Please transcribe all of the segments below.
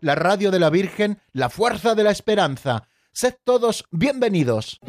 la radio de la Virgen, la fuerza de la esperanza. Sed todos bienvenidos.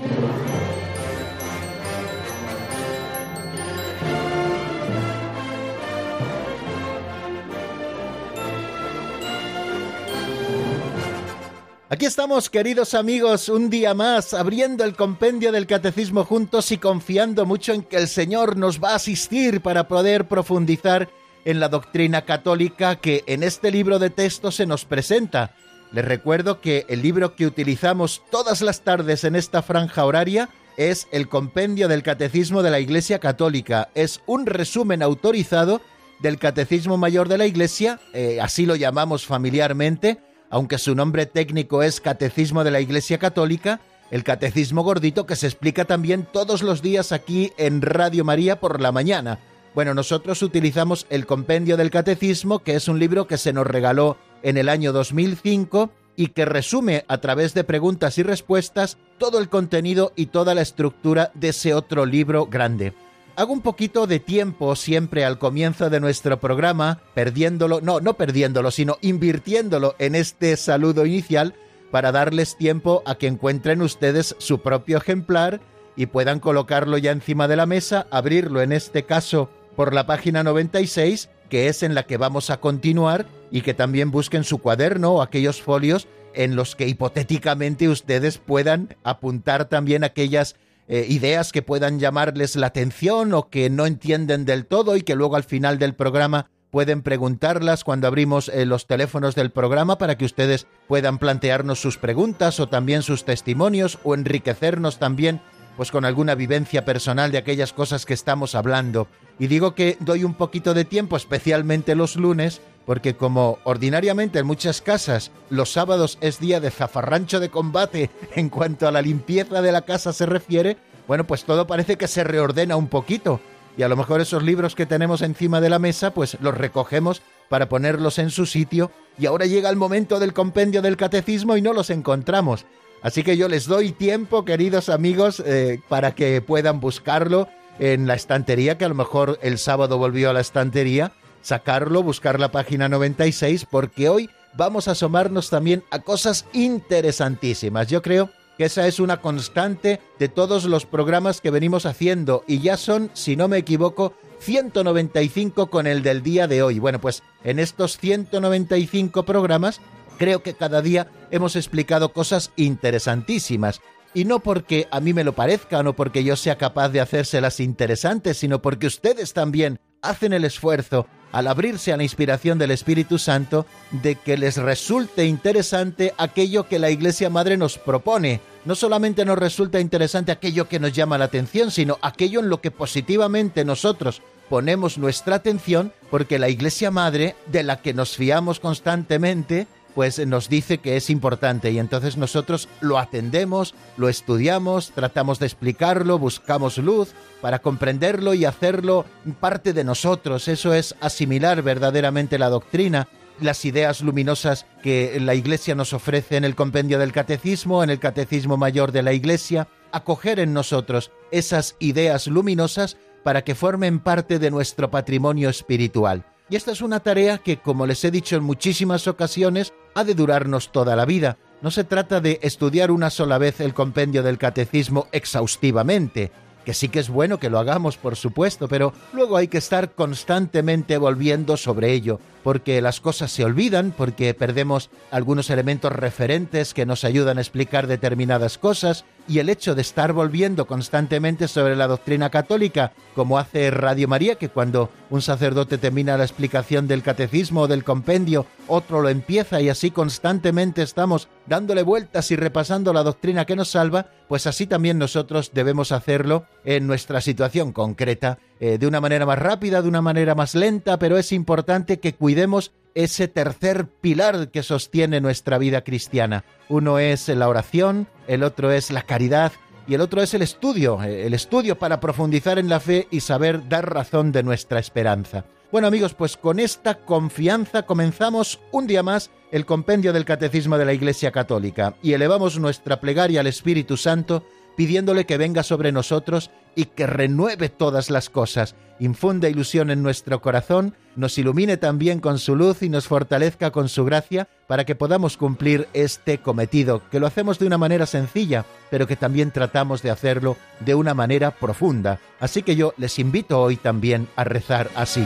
Aquí estamos, queridos amigos, un día más, abriendo el compendio del catecismo juntos y confiando mucho en que el Señor nos va a asistir para poder profundizar en la doctrina católica que en este libro de texto se nos presenta. Les recuerdo que el libro que utilizamos todas las tardes en esta franja horaria es el Compendio del Catecismo de la Iglesia Católica. Es un resumen autorizado del Catecismo Mayor de la Iglesia, eh, así lo llamamos familiarmente, aunque su nombre técnico es Catecismo de la Iglesia Católica, el Catecismo Gordito que se explica también todos los días aquí en Radio María por la mañana. Bueno, nosotros utilizamos el Compendio del Catecismo, que es un libro que se nos regaló en el año 2005 y que resume a través de preguntas y respuestas todo el contenido y toda la estructura de ese otro libro grande. Hago un poquito de tiempo siempre al comienzo de nuestro programa, perdiéndolo, no, no perdiéndolo, sino invirtiéndolo en este saludo inicial para darles tiempo a que encuentren ustedes su propio ejemplar y puedan colocarlo ya encima de la mesa, abrirlo en este caso por la página 96, que es en la que vamos a continuar, y que también busquen su cuaderno o aquellos folios en los que hipotéticamente ustedes puedan apuntar también aquellas eh, ideas que puedan llamarles la atención o que no entienden del todo y que luego al final del programa pueden preguntarlas cuando abrimos eh, los teléfonos del programa para que ustedes puedan plantearnos sus preguntas o también sus testimonios o enriquecernos también pues con alguna vivencia personal de aquellas cosas que estamos hablando. Y digo que doy un poquito de tiempo, especialmente los lunes, porque como ordinariamente en muchas casas los sábados es día de zafarrancho de combate en cuanto a la limpieza de la casa se refiere, bueno, pues todo parece que se reordena un poquito. Y a lo mejor esos libros que tenemos encima de la mesa, pues los recogemos para ponerlos en su sitio y ahora llega el momento del compendio del catecismo y no los encontramos. Así que yo les doy tiempo, queridos amigos, eh, para que puedan buscarlo en la estantería, que a lo mejor el sábado volvió a la estantería, sacarlo, buscar la página 96, porque hoy vamos a asomarnos también a cosas interesantísimas. Yo creo que esa es una constante de todos los programas que venimos haciendo y ya son, si no me equivoco, 195 con el del día de hoy. Bueno, pues en estos 195 programas creo que cada día hemos explicado cosas interesantísimas. Y no porque a mí me lo parezca, no porque yo sea capaz de hacérselas interesantes, sino porque ustedes también hacen el esfuerzo al abrirse a la inspiración del Espíritu Santo de que les resulte interesante aquello que la Iglesia Madre nos propone. No solamente nos resulta interesante aquello que nos llama la atención, sino aquello en lo que positivamente nosotros ponemos nuestra atención, porque la Iglesia Madre, de la que nos fiamos constantemente, pues nos dice que es importante y entonces nosotros lo atendemos, lo estudiamos, tratamos de explicarlo, buscamos luz para comprenderlo y hacerlo parte de nosotros. Eso es asimilar verdaderamente la doctrina, las ideas luminosas que la Iglesia nos ofrece en el compendio del Catecismo, en el Catecismo Mayor de la Iglesia, acoger en nosotros esas ideas luminosas para que formen parte de nuestro patrimonio espiritual. Y esta es una tarea que, como les he dicho en muchísimas ocasiones, ha de durarnos toda la vida. No se trata de estudiar una sola vez el compendio del catecismo exhaustivamente, que sí que es bueno que lo hagamos, por supuesto, pero luego hay que estar constantemente volviendo sobre ello, porque las cosas se olvidan, porque perdemos algunos elementos referentes que nos ayudan a explicar determinadas cosas, y el hecho de estar volviendo constantemente sobre la doctrina católica, como hace Radio María, que cuando un sacerdote termina la explicación del catecismo o del compendio, otro lo empieza y así constantemente estamos dándole vueltas y repasando la doctrina que nos salva, pues así también nosotros debemos hacerlo en nuestra situación concreta, eh, de una manera más rápida, de una manera más lenta, pero es importante que cuidemos ese tercer pilar que sostiene nuestra vida cristiana. Uno es la oración, el otro es la caridad y el otro es el estudio, el estudio para profundizar en la fe y saber dar razón de nuestra esperanza. Bueno amigos, pues con esta confianza comenzamos un día más el compendio del Catecismo de la Iglesia Católica y elevamos nuestra plegaria al Espíritu Santo pidiéndole que venga sobre nosotros y que renueve todas las cosas, infunde ilusión en nuestro corazón, nos ilumine también con su luz y nos fortalezca con su gracia para que podamos cumplir este cometido, que lo hacemos de una manera sencilla, pero que también tratamos de hacerlo de una manera profunda. Así que yo les invito hoy también a rezar así.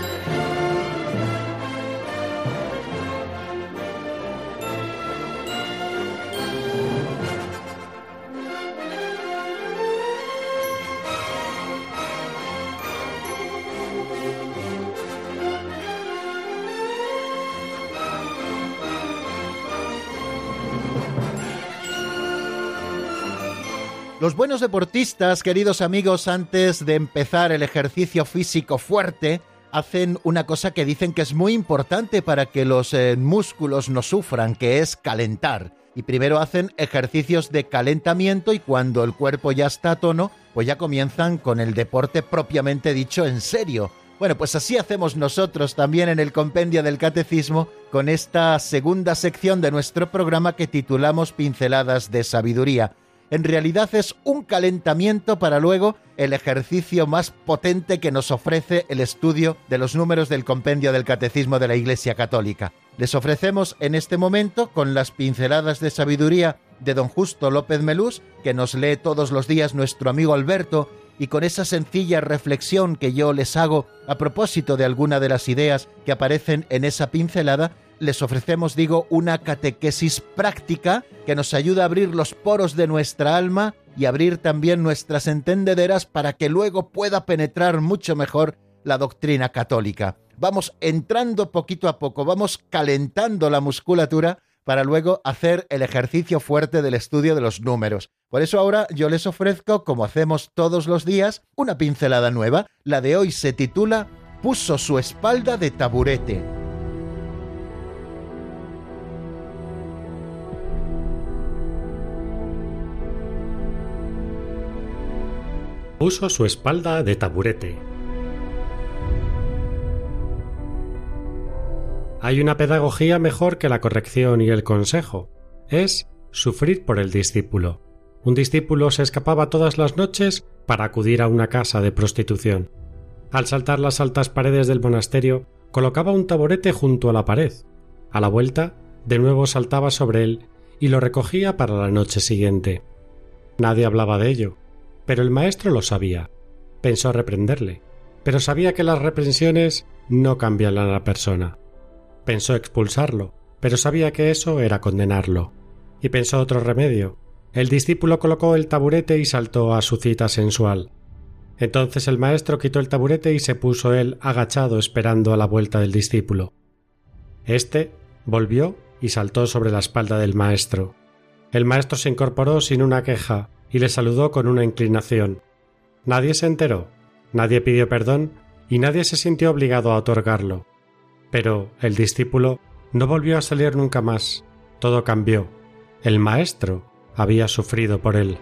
Los buenos deportistas, queridos amigos, antes de empezar el ejercicio físico fuerte, hacen una cosa que dicen que es muy importante para que los eh, músculos no sufran, que es calentar. Y primero hacen ejercicios de calentamiento y cuando el cuerpo ya está a tono, pues ya comienzan con el deporte propiamente dicho en serio. Bueno, pues así hacemos nosotros también en el compendio del catecismo con esta segunda sección de nuestro programa que titulamos Pinceladas de Sabiduría en realidad es un calentamiento para luego el ejercicio más potente que nos ofrece el estudio de los números del compendio del Catecismo de la Iglesia Católica. Les ofrecemos en este momento, con las pinceladas de sabiduría de don Justo López Melús, que nos lee todos los días nuestro amigo Alberto, y con esa sencilla reflexión que yo les hago a propósito de alguna de las ideas que aparecen en esa pincelada, les ofrecemos, digo, una catequesis práctica que nos ayuda a abrir los poros de nuestra alma y abrir también nuestras entendederas para que luego pueda penetrar mucho mejor la doctrina católica. Vamos entrando poquito a poco, vamos calentando la musculatura para luego hacer el ejercicio fuerte del estudio de los números. Por eso ahora yo les ofrezco, como hacemos todos los días, una pincelada nueva. La de hoy se titula Puso su espalda de taburete. Puso su espalda de taburete. Hay una pedagogía mejor que la corrección y el consejo. Es sufrir por el discípulo. Un discípulo se escapaba todas las noches para acudir a una casa de prostitución. Al saltar las altas paredes del monasterio, colocaba un taburete junto a la pared. A la vuelta, de nuevo saltaba sobre él y lo recogía para la noche siguiente. Nadie hablaba de ello, pero el maestro lo sabía. Pensó reprenderle, pero sabía que las reprensiones no cambian a la persona. Pensó expulsarlo, pero sabía que eso era condenarlo. Y pensó otro remedio. El discípulo colocó el taburete y saltó a su cita sensual. Entonces el maestro quitó el taburete y se puso él agachado esperando a la vuelta del discípulo. Este volvió y saltó sobre la espalda del maestro. El maestro se incorporó sin una queja, y le saludó con una inclinación. Nadie se enteró, nadie pidió perdón y nadie se sintió obligado a otorgarlo. Pero el discípulo no volvió a salir nunca más. Todo cambió. El maestro había sufrido por él.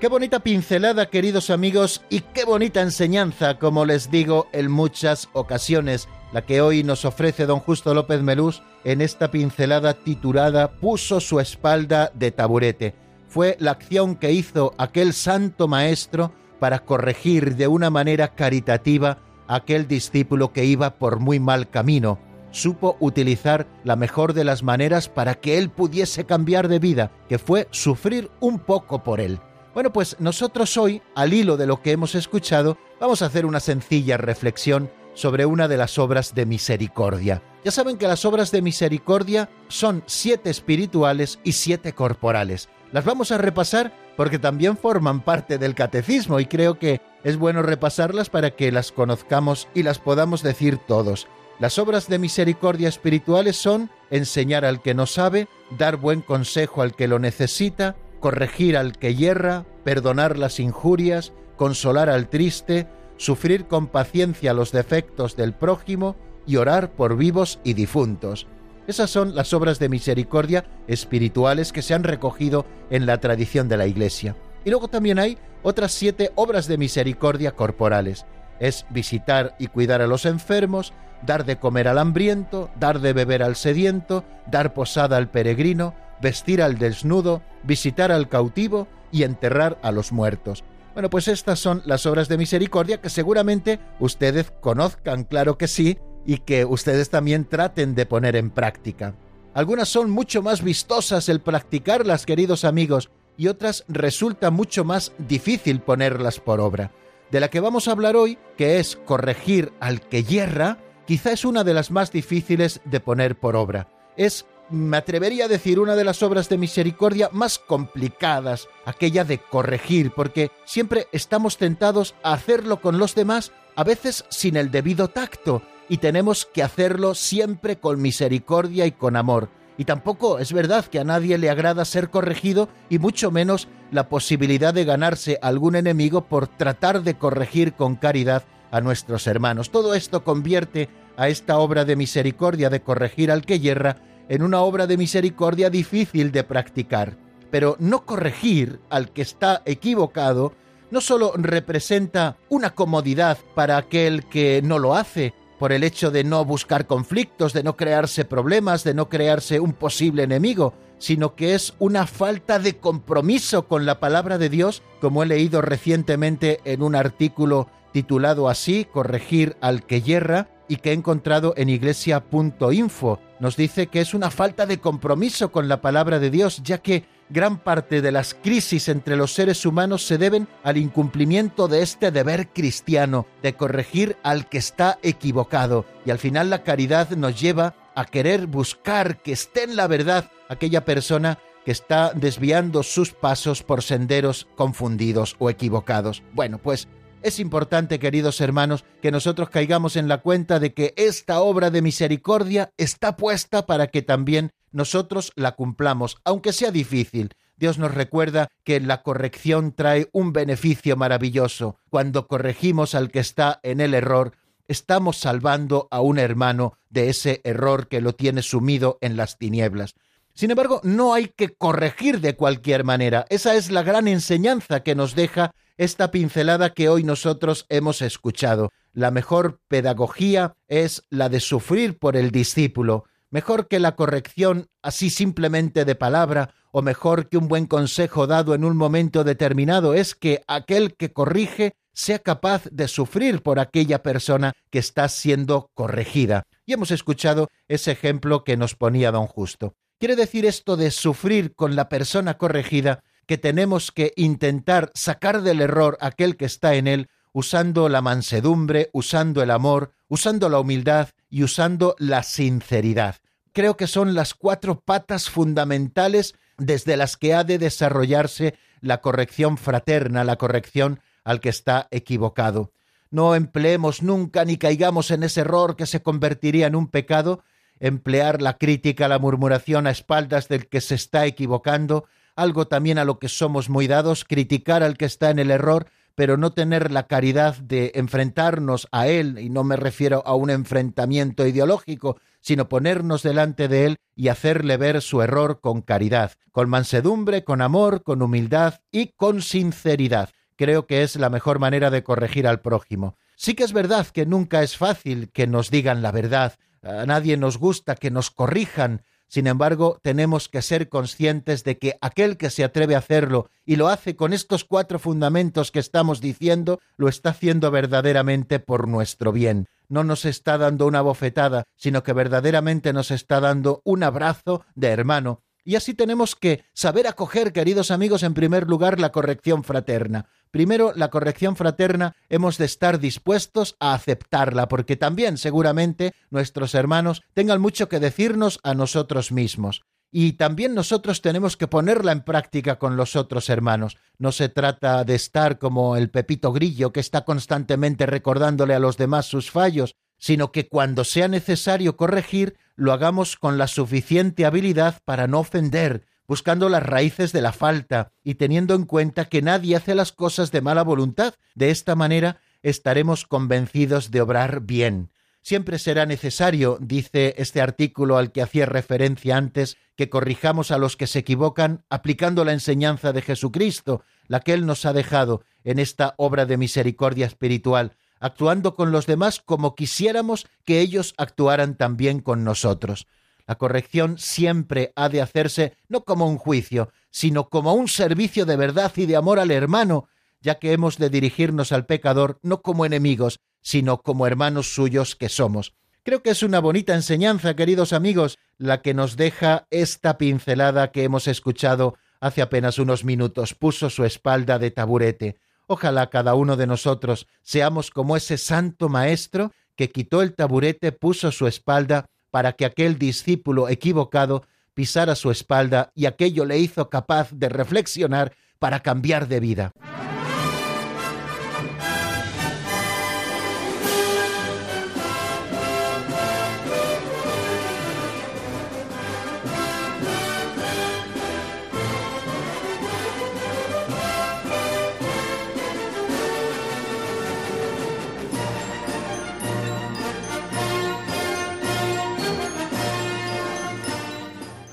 Qué bonita pincelada, queridos amigos, y qué bonita enseñanza, como les digo en muchas ocasiones la que hoy nos ofrece don Justo López Melús en esta pincelada titulada Puso su espalda de taburete. Fue la acción que hizo aquel santo maestro para corregir de una manera caritativa a aquel discípulo que iba por muy mal camino. Supo utilizar la mejor de las maneras para que él pudiese cambiar de vida, que fue sufrir un poco por él. Bueno, pues nosotros hoy, al hilo de lo que hemos escuchado, vamos a hacer una sencilla reflexión sobre una de las obras de misericordia. Ya saben que las obras de misericordia son siete espirituales y siete corporales. Las vamos a repasar porque también forman parte del catecismo y creo que es bueno repasarlas para que las conozcamos y las podamos decir todos. Las obras de misericordia espirituales son enseñar al que no sabe, dar buen consejo al que lo necesita, corregir al que yerra, perdonar las injurias, consolar al triste, sufrir con paciencia los defectos del prójimo y orar por vivos y difuntos. Esas son las obras de misericordia espirituales que se han recogido en la tradición de la Iglesia. Y luego también hay otras siete obras de misericordia corporales. Es visitar y cuidar a los enfermos, dar de comer al hambriento, dar de beber al sediento, dar posada al peregrino, vestir al desnudo, visitar al cautivo y enterrar a los muertos. Bueno, pues estas son las obras de misericordia que seguramente ustedes conozcan, claro que sí, y que ustedes también traten de poner en práctica. Algunas son mucho más vistosas el practicarlas, queridos amigos, y otras resulta mucho más difícil ponerlas por obra. De la que vamos a hablar hoy, que es corregir al que yerra, quizá es una de las más difíciles de poner por obra. Es me atrevería a decir, una de las obras de misericordia más complicadas, aquella de corregir, porque siempre estamos tentados a hacerlo con los demás, a veces sin el debido tacto, y tenemos que hacerlo siempre con misericordia y con amor. Y tampoco es verdad que a nadie le agrada ser corregido y mucho menos la posibilidad de ganarse algún enemigo por tratar de corregir con caridad a nuestros hermanos. Todo esto convierte a esta obra de misericordia de corregir al que yerra en una obra de misericordia difícil de practicar. Pero no corregir al que está equivocado no solo representa una comodidad para aquel que no lo hace, por el hecho de no buscar conflictos, de no crearse problemas, de no crearse un posible enemigo, sino que es una falta de compromiso con la palabra de Dios, como he leído recientemente en un artículo titulado así, Corregir al que yerra, y que he encontrado en iglesia.info. Nos dice que es una falta de compromiso con la palabra de Dios, ya que gran parte de las crisis entre los seres humanos se deben al incumplimiento de este deber cristiano, de corregir al que está equivocado. Y al final la caridad nos lleva a querer buscar que esté en la verdad aquella persona que está desviando sus pasos por senderos confundidos o equivocados. Bueno, pues es importante, queridos hermanos, que nosotros caigamos en la cuenta de que esta obra de misericordia está puesta para que también nosotros la cumplamos, aunque sea difícil. Dios nos recuerda que la corrección trae un beneficio maravilloso. Cuando corregimos al que está en el error, estamos salvando a un hermano de ese error que lo tiene sumido en las tinieblas. Sin embargo, no hay que corregir de cualquier manera. Esa es la gran enseñanza que nos deja esta pincelada que hoy nosotros hemos escuchado. La mejor pedagogía es la de sufrir por el discípulo, mejor que la corrección así simplemente de palabra, o mejor que un buen consejo dado en un momento determinado, es que aquel que corrige sea capaz de sufrir por aquella persona que está siendo corregida. Y hemos escuchado ese ejemplo que nos ponía don Justo. Quiere decir esto de sufrir con la persona corregida que tenemos que intentar sacar del error aquel que está en él usando la mansedumbre, usando el amor, usando la humildad y usando la sinceridad. Creo que son las cuatro patas fundamentales desde las que ha de desarrollarse la corrección fraterna, la corrección al que está equivocado. No empleemos nunca ni caigamos en ese error que se convertiría en un pecado, emplear la crítica, la murmuración a espaldas del que se está equivocando, algo también a lo que somos muy dados, criticar al que está en el error, pero no tener la caridad de enfrentarnos a él, y no me refiero a un enfrentamiento ideológico, sino ponernos delante de él y hacerle ver su error con caridad, con mansedumbre, con amor, con humildad y con sinceridad. Creo que es la mejor manera de corregir al prójimo. Sí que es verdad que nunca es fácil que nos digan la verdad, a nadie nos gusta que nos corrijan, sin embargo, tenemos que ser conscientes de que aquel que se atreve a hacerlo y lo hace con estos cuatro fundamentos que estamos diciendo, lo está haciendo verdaderamente por nuestro bien. No nos está dando una bofetada, sino que verdaderamente nos está dando un abrazo de hermano Y así tenemos que saber acoger, queridos amigos, en primer lugar, la corrección fraterna. Primero, la corrección fraterna hemos de estar dispuestos a aceptarla, porque también seguramente nuestros hermanos tengan mucho que decirnos a nosotros mismos. Y también nosotros tenemos que ponerla en práctica con los otros hermanos. No se trata de estar como el Pepito Grillo que está constantemente recordándole a los demás sus fallos, sino que cuando sea necesario corregir, lo hagamos con la suficiente habilidad para no ofender, buscando las raíces de la falta y teniendo en cuenta que nadie hace las cosas de mala voluntad. De esta manera estaremos convencidos de obrar bien. Siempre será necesario, dice este artículo al que hacía referencia antes, que corrijamos a los que se equivocan aplicando la enseñanza de Jesucristo, la que Él nos ha dejado en esta obra de misericordia espiritual, actuando con los demás como quisiéramos que ellos actuaran también con nosotros. La corrección siempre ha de hacerse no como un juicio, sino como un servicio de verdad y de amor al hermano, ya que hemos de dirigirnos al pecador no como enemigos, sino como hermanos suyos que somos. Creo que es una bonita enseñanza, queridos amigos, la que nos deja esta pincelada que hemos escuchado hace apenas unos minutos. Puso su espalda de taburete. Ojalá cada uno de nosotros seamos como ese santo maestro que quitó el taburete, puso su espalda para que aquel discípulo equivocado pisara su espalda y aquello le hizo capaz de reflexionar para cambiar de vida.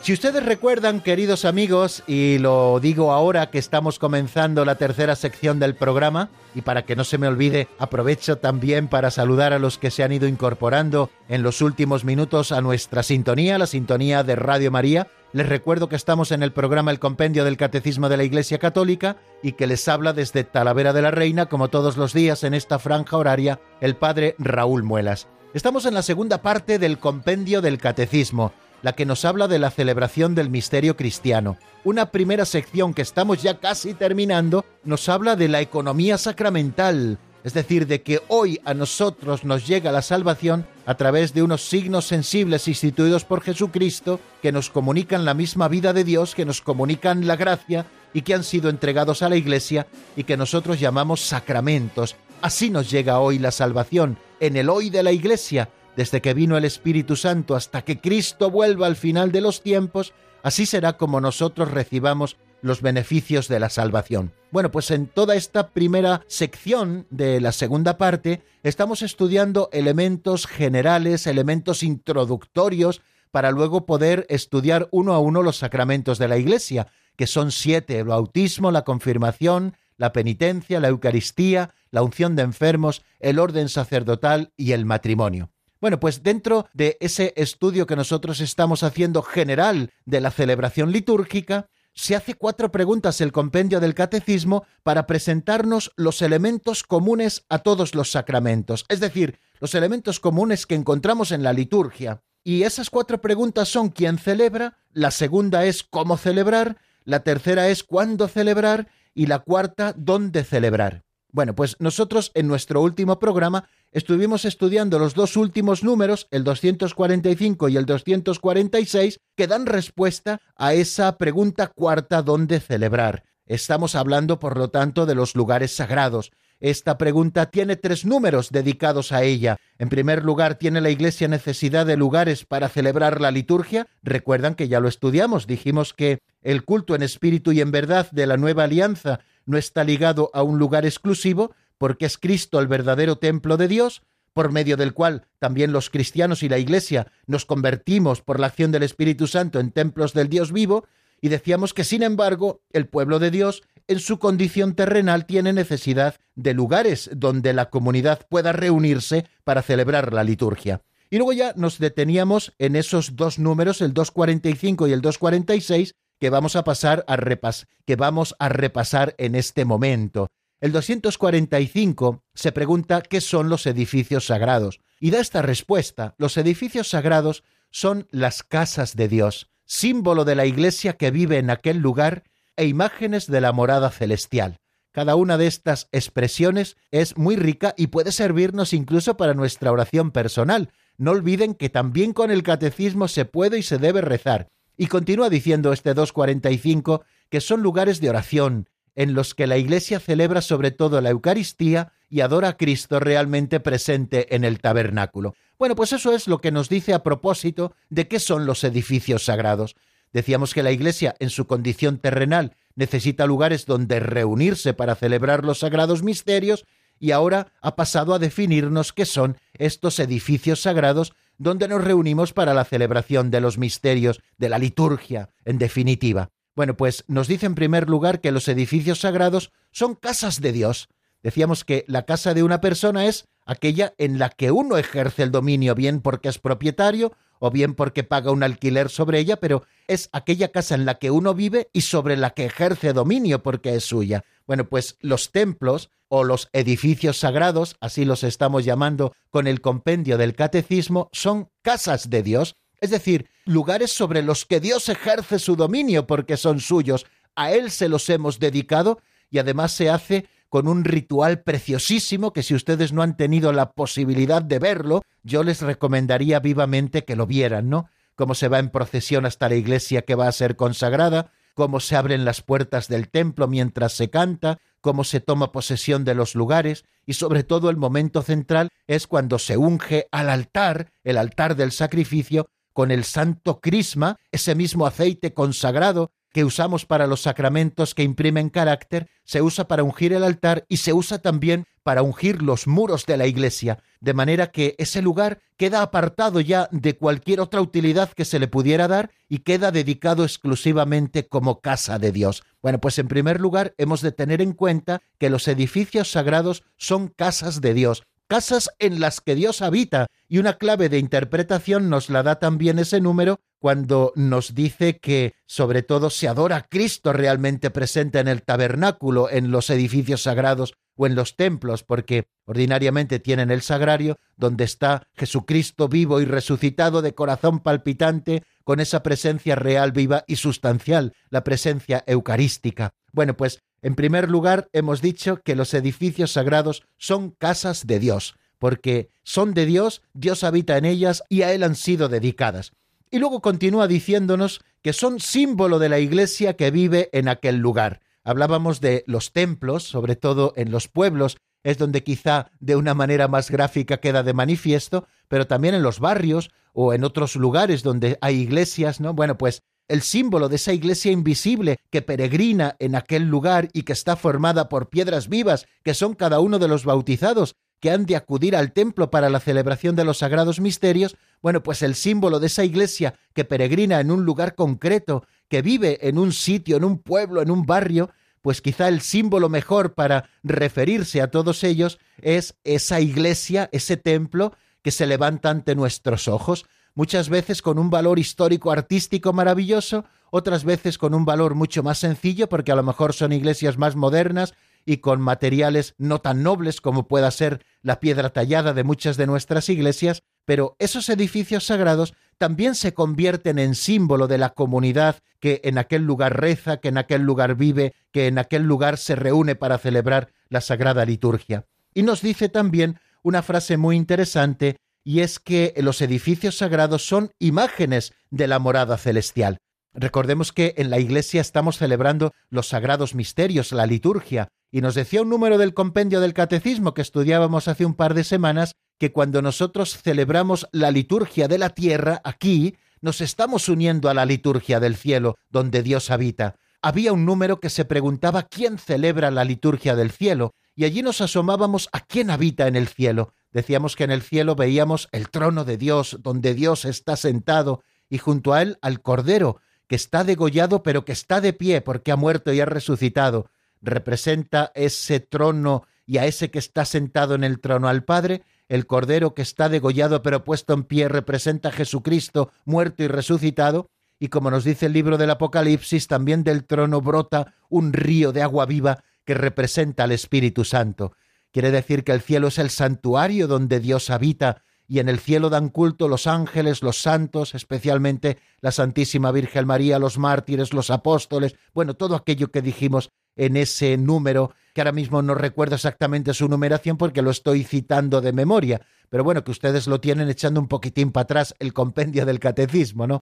Si ustedes recuerdan, queridos amigos, y lo digo ahora que estamos comenzando la tercera sección del programa, y para que no se me olvide, aprovecho también para saludar a los que se han ido incorporando en los últimos minutos a nuestra sintonía, la sintonía de Radio María. Les recuerdo que estamos en el programa El Compendio del Catecismo de la Iglesia Católica y que les habla desde Talavera de la Reina, como todos los días en esta franja horaria, el padre Raúl Muelas. Estamos en la segunda parte del Compendio del Catecismo la que nos habla de la celebración del misterio cristiano. Una primera sección que estamos ya casi terminando nos habla de la economía sacramental, es decir, de que hoy a nosotros nos llega la salvación a través de unos signos sensibles instituidos por Jesucristo que nos comunican la misma vida de Dios, que nos comunican la gracia y que han sido entregados a la Iglesia y que nosotros llamamos sacramentos. Así nos llega hoy la salvación, en el hoy de la Iglesia, desde que vino el Espíritu Santo hasta que Cristo vuelva al final de los tiempos, así será como nosotros recibamos los beneficios de la salvación. Bueno, pues en toda esta primera sección de la segunda parte estamos estudiando elementos generales, elementos introductorios, para luego poder estudiar uno a uno los sacramentos de la Iglesia, que son siete, el bautismo, la confirmación, la penitencia, la Eucaristía, la unción de enfermos, el orden sacerdotal y el matrimonio. Bueno, pues dentro de ese estudio que nosotros estamos haciendo general de la celebración litúrgica, se hace cuatro preguntas el compendio del catecismo para presentarnos los elementos comunes a todos los sacramentos, es decir, los elementos comunes que encontramos en la liturgia. Y esas cuatro preguntas son quién celebra, la segunda es cómo celebrar, la tercera es cuándo celebrar y la cuarta dónde celebrar. Bueno, pues nosotros en nuestro último programa estuvimos estudiando los dos últimos números, el 245 y el 246, que dan respuesta a esa pregunta cuarta ¿dónde celebrar? Estamos hablando, por lo tanto, de los lugares sagrados. Esta pregunta tiene tres números dedicados a ella. En primer lugar, ¿tiene la Iglesia necesidad de lugares para celebrar la liturgia? Recuerdan que ya lo estudiamos, dijimos que el culto en espíritu y en verdad de la nueva alianza no está ligado a un lugar exclusivo, porque es Cristo el verdadero templo de Dios, por medio del cual también los cristianos y la Iglesia nos convertimos por la acción del Espíritu Santo en templos del Dios vivo, y decíamos que, sin embargo, el pueblo de Dios, en su condición terrenal, tiene necesidad de lugares donde la comunidad pueda reunirse para celebrar la liturgia. Y luego ya nos deteníamos en esos dos números, el 245 y el 246, que vamos a pasar a repas que vamos a repasar en este momento. El 245 se pregunta qué son los edificios sagrados y da esta respuesta. Los edificios sagrados son las casas de Dios. símbolo de la iglesia que vive en aquel lugar e imágenes de la morada celestial. Cada una de estas expresiones es muy rica y puede servirnos incluso para nuestra oración personal. No olviden que también con el catecismo se puede y se debe rezar. Y continúa diciendo este 245 que son lugares de oración, en los que la Iglesia celebra sobre todo la Eucaristía y adora a Cristo realmente presente en el tabernáculo. Bueno, pues eso es lo que nos dice a propósito de qué son los edificios sagrados. Decíamos que la Iglesia, en su condición terrenal, necesita lugares donde reunirse para celebrar los sagrados misterios, y ahora ha pasado a definirnos qué son estos edificios sagrados donde nos reunimos para la celebración de los misterios, de la liturgia, en definitiva. Bueno, pues nos dice en primer lugar que los edificios sagrados son casas de Dios. Decíamos que la casa de una persona es aquella en la que uno ejerce el dominio, bien porque es propietario o bien porque paga un alquiler sobre ella, pero es aquella casa en la que uno vive y sobre la que ejerce dominio porque es suya. Bueno, pues los templos o los edificios sagrados, así los estamos llamando con el compendio del catecismo, son casas de Dios es decir, lugares sobre los que Dios ejerce su dominio porque son suyos. A Él se los hemos dedicado y además se hace con un ritual preciosísimo que si ustedes no han tenido la posibilidad de verlo, yo les recomendaría vivamente que lo vieran, ¿no? Cómo se va en procesión hasta la iglesia que va a ser consagrada, cómo se abren las puertas del templo mientras se canta, cómo se toma posesión de los lugares y sobre todo el momento central es cuando se unge al altar, el altar del sacrificio, con el santo crisma, ese mismo aceite consagrado que usamos para los sacramentos que imprimen carácter, se usa para ungir el altar y se usa también para ungir los muros de la iglesia, de manera que ese lugar queda apartado ya de cualquier otra utilidad que se le pudiera dar y queda dedicado exclusivamente como casa de Dios. Bueno, pues en primer lugar hemos de tener en cuenta que los edificios sagrados son casas de Dios, casas en las que Dios habita. Y una clave de interpretación nos la da también ese número cuando nos dice que sobre todo se adora a Cristo realmente presente en el tabernáculo, en los edificios sagrados o en los templos, porque ordinariamente tienen el sagrario donde está Jesucristo vivo y resucitado de corazón palpitante, con esa presencia real, viva y sustancial, la presencia eucarística. Bueno, pues en primer lugar, hemos dicho que los edificios sagrados son casas de Dios, porque son de Dios, Dios habita en ellas y a Él han sido dedicadas. Y luego continúa diciéndonos que son símbolo de la iglesia que vive en aquel lugar. Hablábamos de los templos, sobre todo en los pueblos, es donde quizá de una manera más gráfica queda de manifiesto, pero también en los barrios o en otros lugares donde hay iglesias, ¿no? Bueno, pues el símbolo de esa iglesia invisible que peregrina en aquel lugar y que está formada por piedras vivas, que son cada uno de los bautizados, que han de acudir al templo para la celebración de los sagrados misterios, bueno, pues el símbolo de esa iglesia que peregrina en un lugar concreto, que vive en un sitio, en un pueblo, en un barrio, pues quizá el símbolo mejor para referirse a todos ellos es esa iglesia, ese templo que se levanta ante nuestros ojos, muchas veces con un valor histórico artístico maravilloso, otras veces con un valor mucho más sencillo, porque a lo mejor son iglesias más modernas y con materiales no tan nobles como pueda ser la piedra tallada de muchas de nuestras iglesias, pero esos edificios sagrados también se convierten en símbolo de la comunidad que en aquel lugar reza, que en aquel lugar vive, que en aquel lugar se reúne para celebrar la sagrada liturgia. Y nos dice también una frase muy interesante y es que los edificios sagrados son imágenes de la morada celestial. Recordemos que en la iglesia estamos celebrando los sagrados misterios, la liturgia, y nos decía un número del compendio del catecismo que estudiábamos hace un par de semanas que cuando nosotros celebramos la liturgia de la tierra aquí, nos estamos uniendo a la liturgia del cielo, donde Dios habita. Había un número que se preguntaba quién celebra la liturgia del cielo, y allí nos asomábamos a quién habita en el cielo. Decíamos que en el cielo veíamos el trono de Dios, donde Dios está sentado, y junto a él al Cordero, que está degollado pero que está de pie porque ha muerto y ha resucitado. Representa ese trono y a ese que está sentado en el trono al Padre. El Cordero que está degollado pero puesto en pie representa a Jesucristo muerto y resucitado. Y como nos dice el libro del Apocalipsis, también del trono brota un río de agua viva que representa al Espíritu Santo. Quiere decir que el cielo es el santuario donde Dios habita y en el cielo dan culto los ángeles, los santos, especialmente la Santísima Virgen María, los mártires, los apóstoles, bueno, todo aquello que dijimos en ese número, que ahora mismo no recuerdo exactamente su numeración porque lo estoy citando de memoria, pero bueno, que ustedes lo tienen echando un poquitín para atrás el compendio del catecismo, ¿no?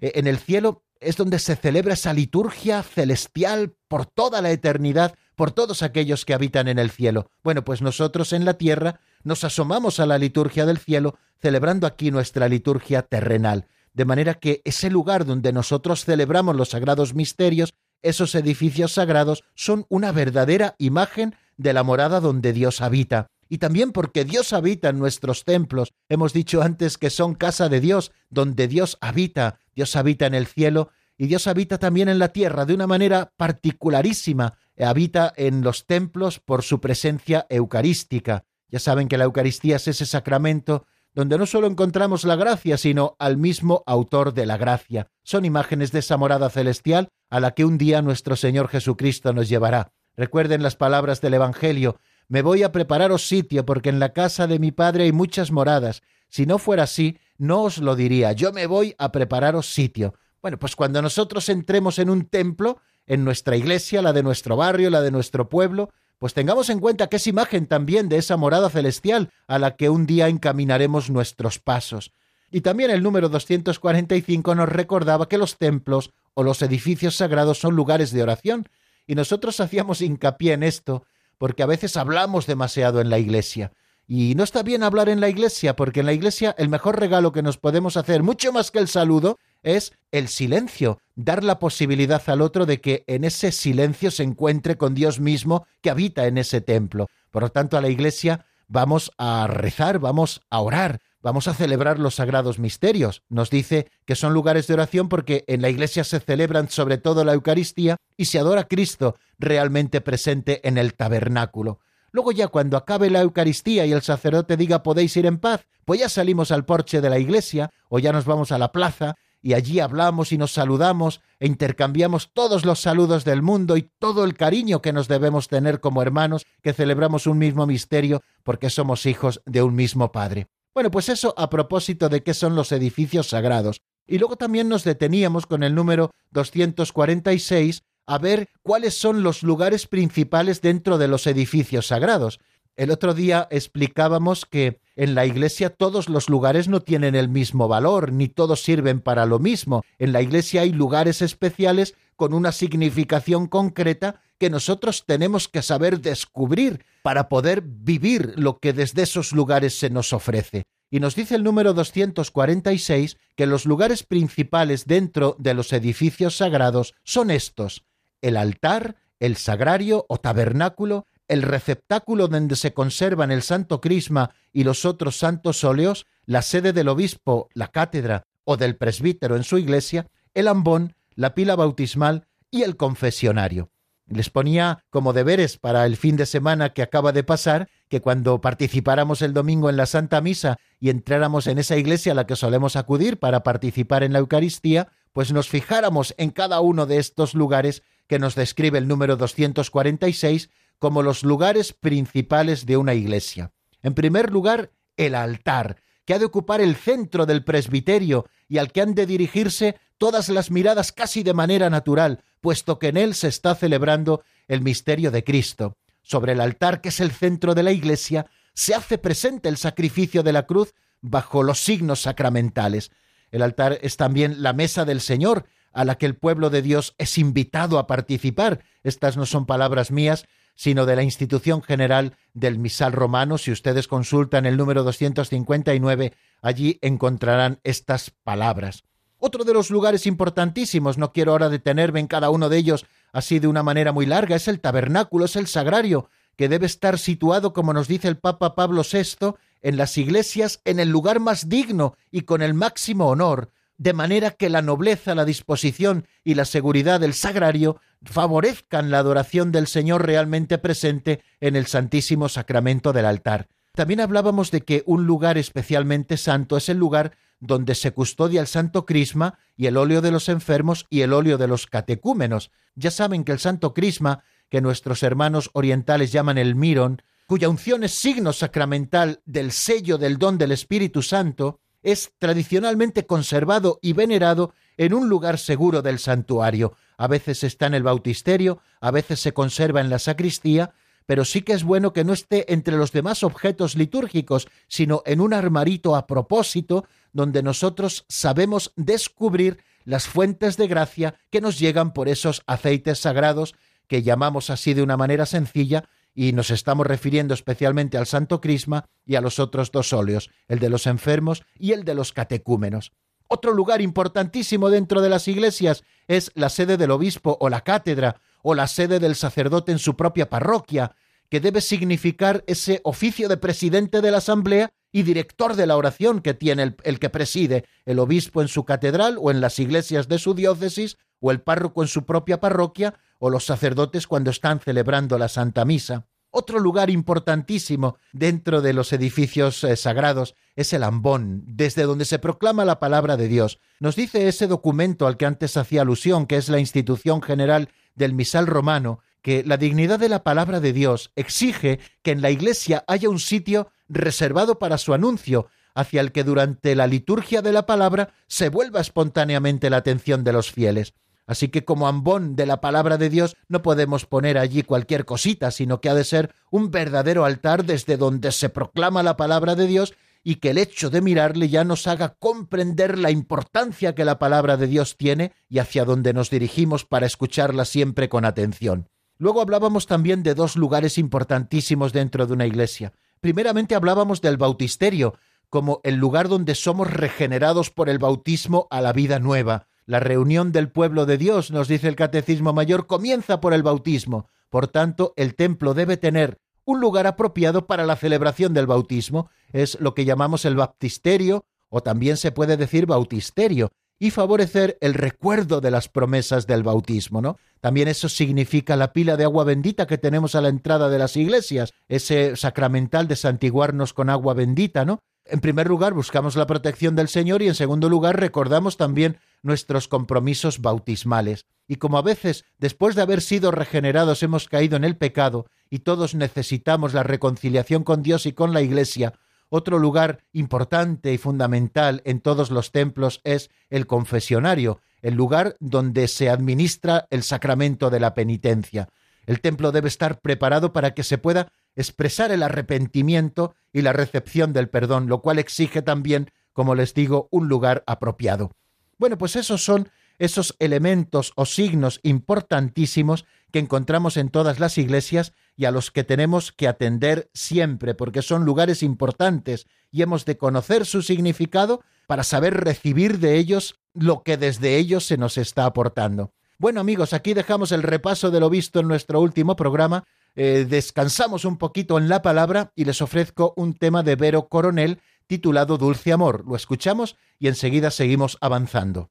E, en el cielo es donde se celebra esa liturgia celestial por toda la eternidad, por todos aquellos que habitan en el cielo. Bueno, pues nosotros en la tierra nos asomamos a la liturgia del cielo, celebrando aquí nuestra liturgia terrenal. De manera que ese lugar donde nosotros celebramos los sagrados misterios, esos edificios sagrados, son una verdadera imagen de la morada donde Dios habita. Y también porque Dios habita en nuestros templos. Hemos dicho antes que son casa de Dios, donde Dios habita. Dios habita en el cielo y Dios habita también en la tierra de una manera particularísima. Habita en los templos por su presencia eucarística. Ya saben que la Eucaristía es ese sacramento donde no solo encontramos la gracia, sino al mismo autor de la gracia. Son imágenes de esa morada celestial a la que un día nuestro Señor Jesucristo nos llevará. Recuerden las palabras del Evangelio, me voy a prepararos sitio, porque en la casa de mi Padre hay muchas moradas. Si no fuera así, no os lo diría, yo me voy a prepararos sitio. Bueno, pues cuando nosotros entremos en un templo, en nuestra iglesia, la de nuestro barrio, la de nuestro pueblo, pues tengamos en cuenta que es imagen también de esa morada celestial a la que un día encaminaremos nuestros pasos. Y también el número 245 nos recordaba que los templos o los edificios sagrados son lugares de oración, y nosotros hacíamos hincapié en esto porque a veces hablamos demasiado en la iglesia. Y no está bien hablar en la iglesia, porque en la iglesia el mejor regalo que nos podemos hacer, mucho más que el saludo, es el silencio, dar la posibilidad al otro de que en ese silencio se encuentre con Dios mismo que habita en ese templo. Por lo tanto, a la iglesia vamos a rezar, vamos a orar, vamos a celebrar los sagrados misterios. Nos dice que son lugares de oración porque en la iglesia se celebran sobre todo la Eucaristía y se adora a Cristo realmente presente en el tabernáculo. Luego ya cuando acabe la Eucaristía y el sacerdote diga podéis ir en paz, pues ya salimos al porche de la iglesia o ya nos vamos a la plaza y allí hablamos y nos saludamos e intercambiamos todos los saludos del mundo y todo el cariño que nos debemos tener como hermanos que celebramos un mismo misterio porque somos hijos de un mismo Padre. Bueno, pues eso a propósito de qué son los edificios sagrados. Y luego también nos deteníamos con el número 246 a ver cuáles son los lugares principales dentro de los edificios sagrados. El otro día explicábamos que en la iglesia todos los lugares no tienen el mismo valor, ni todos sirven para lo mismo. En la iglesia hay lugares especiales con una significación concreta que nosotros tenemos que saber descubrir para poder vivir lo que desde esos lugares se nos ofrece. Y nos dice el número 246 que los lugares principales dentro de los edificios sagrados son estos, el altar, el sagrario o tabernáculo, el receptáculo donde se conservan el Santo Crisma y los otros santos óleos, la sede del obispo, la cátedra o del presbítero en su iglesia, el ambón, la pila bautismal y el confesionario. Les ponía como deberes para el fin de semana que acaba de pasar que cuando participáramos el domingo en la Santa Misa y entráramos en esa iglesia a la que solemos acudir para participar en la Eucaristía, pues nos fijáramos en cada uno de estos lugares que nos describe el número 246 como los lugares principales de una iglesia. En primer lugar, el altar, que ha de ocupar el centro del presbiterio y al que han de dirigirse todas las miradas casi de manera natural, puesto que en él se está celebrando el misterio de Cristo. Sobre el altar, que es el centro de la iglesia, se hace presente el sacrificio de la cruz bajo los signos sacramentales. El altar es también la mesa del Señor, a la que el pueblo de Dios es invitado a participar. Estas no son palabras mías, sino de la institución general del misal romano. Si ustedes consultan el número 259, allí encontrarán estas palabras. Otro de los lugares importantísimos, no quiero ahora detenerme en cada uno de ellos así de una manera muy larga, es el tabernáculo, es el sagrario, que debe estar situado, como nos dice el Papa Pablo VI, en las iglesias en el lugar más digno y con el máximo honor, de manera que la nobleza, la disposición y la seguridad del sagrario favorezcan la adoración del Señor realmente presente en el Santísimo Sacramento del altar. También hablábamos de que un lugar especialmente santo es el lugar donde se custodia el Santo Crisma y el óleo de los enfermos y el óleo de los catecúmenos. Ya saben que el Santo Crisma, que nuestros hermanos orientales llaman el mirón, cuya unción es signo sacramental del sello del don del Espíritu Santo, es tradicionalmente conservado y venerado en un lugar seguro del santuario. A veces está en el bautisterio, a veces se conserva en la sacristía, pero sí que es bueno que no esté entre los demás objetos litúrgicos, sino en un armarito a propósito, donde nosotros sabemos descubrir las fuentes de gracia que nos llegan por esos aceites sagrados que llamamos así de una manera sencilla, y nos estamos refiriendo especialmente al Santo Crisma y a los otros dos óleos, el de los enfermos y el de los catecúmenos. Otro lugar importantísimo dentro de las iglesias es la sede del obispo o la cátedra o la sede del sacerdote en su propia parroquia, que debe significar ese oficio de presidente de la asamblea y director de la oración que tiene el, el, que preside el obispo en su catedral o en las iglesias de su diócesis, o el párroco en su propia parroquia, o los sacerdotes cuando están celebrando la Santa Misa. Otro lugar importantísimo dentro de los edificios eh, sagrados es el ambón, desde donde se proclama la palabra de Dios. Nos dice ese documento al que antes hacía alusión, que es la institución general del misal romano, que la dignidad de la palabra de Dios exige que en la Iglesia haya un sitio reservado para su anuncio, hacia el que durante la liturgia de la palabra se vuelva espontáneamente la atención de los fieles. Así que como ambón de la palabra de Dios no podemos poner allí cualquier cosita, sino que ha de ser un verdadero altar desde donde se proclama la palabra de Dios y que el hecho de mirarle ya nos haga comprender la importancia que la palabra de Dios tiene y hacia donde nos dirigimos para escucharla siempre con atención. Luego hablábamos también de dos lugares importantísimos dentro de una iglesia. Primeramente hablábamos del bautisterio, como el lugar donde somos regenerados por el bautismo a la vida nueva, la reunión del pueblo de Dios, nos dice el Catecismo Mayor, comienza por el bautismo. Por tanto, el templo debe tener un lugar apropiado para la celebración del bautismo. Es lo que llamamos el baptisterio, o también se puede decir bautisterio, y favorecer el recuerdo de las promesas del bautismo, ¿no? También eso significa la pila de agua bendita que tenemos a la entrada de las iglesias, ese sacramental de santiguarnos con agua bendita, ¿no? En primer lugar, buscamos la protección del Señor y en segundo lugar, recordamos también nuestros compromisos bautismales. Y como a veces, después de haber sido regenerados, hemos caído en el pecado y todos necesitamos la reconciliación con Dios y con la Iglesia, otro lugar importante y fundamental en todos los templos es el confesionario, el lugar donde se administra el sacramento de la penitencia. El templo debe estar preparado para que se pueda expresar el arrepentimiento y la recepción del perdón, lo cual exige también, como les digo, un lugar apropiado. Bueno, pues esos son esos elementos o signos importantísimos que encontramos en todas las iglesias y a los que tenemos que atender siempre, porque son lugares importantes y hemos de conocer su significado para saber recibir de ellos lo que desde ellos se nos está aportando. Bueno amigos, aquí dejamos el repaso de lo visto en nuestro último programa, eh, descansamos un poquito en la palabra y les ofrezco un tema de Vero Coronel titulado Dulce Amor. Lo escuchamos y enseguida seguimos avanzando.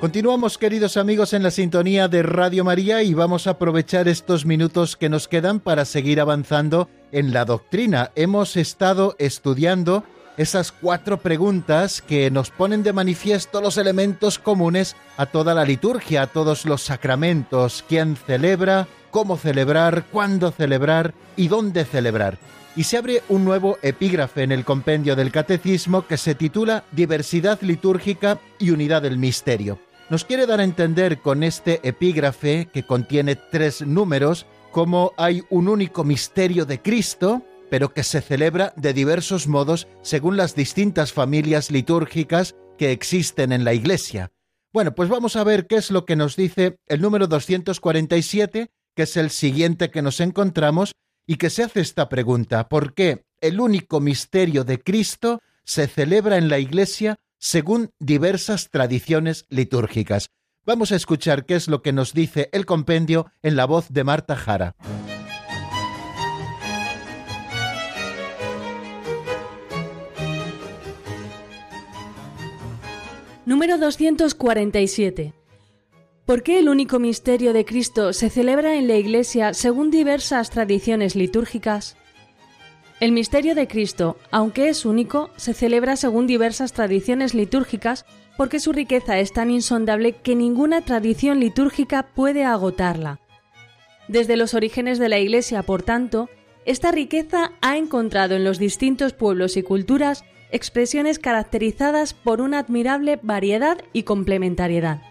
Continuamos, queridos amigos, en la sintonía de Radio María y vamos a aprovechar estos minutos que nos quedan para seguir avanzando en la doctrina. Hemos estado estudiando esas cuatro preguntas que nos ponen de manifiesto los elementos comunes a toda la liturgia, a todos los sacramentos, quién celebra, cómo celebrar, cuándo celebrar y dónde celebrar. Y se abre un nuevo epígrafe en el compendio del Catecismo que se titula Diversidad litúrgica y unidad del misterio nos quiere dar a entender con este epígrafe que contiene tres números cómo hay un único misterio de Cristo, pero que se celebra de diversos modos según las distintas familias litúrgicas que existen en la Iglesia. Bueno, pues vamos a ver qué es lo que nos dice el número 247, que es el siguiente que nos encontramos, y que se hace esta pregunta, ¿por qué el único misterio de Cristo se celebra en la Iglesia según diversas tradiciones litúrgicas. Vamos a escuchar qué es lo que nos dice el compendio en la voz de Marta Jara. Número 247. ¿Por qué el único misterio de Cristo se celebra en la Iglesia según diversas tradiciones litúrgicas? El misterio de Cristo, aunque es único, se celebra según diversas tradiciones litúrgicas porque su riqueza es tan insondable que ninguna tradición litúrgica puede agotarla. Desde los orígenes de la Iglesia, por tanto, esta riqueza ha encontrado en los distintos pueblos y culturas expresiones caracterizadas por una admirable variedad y complementariedad.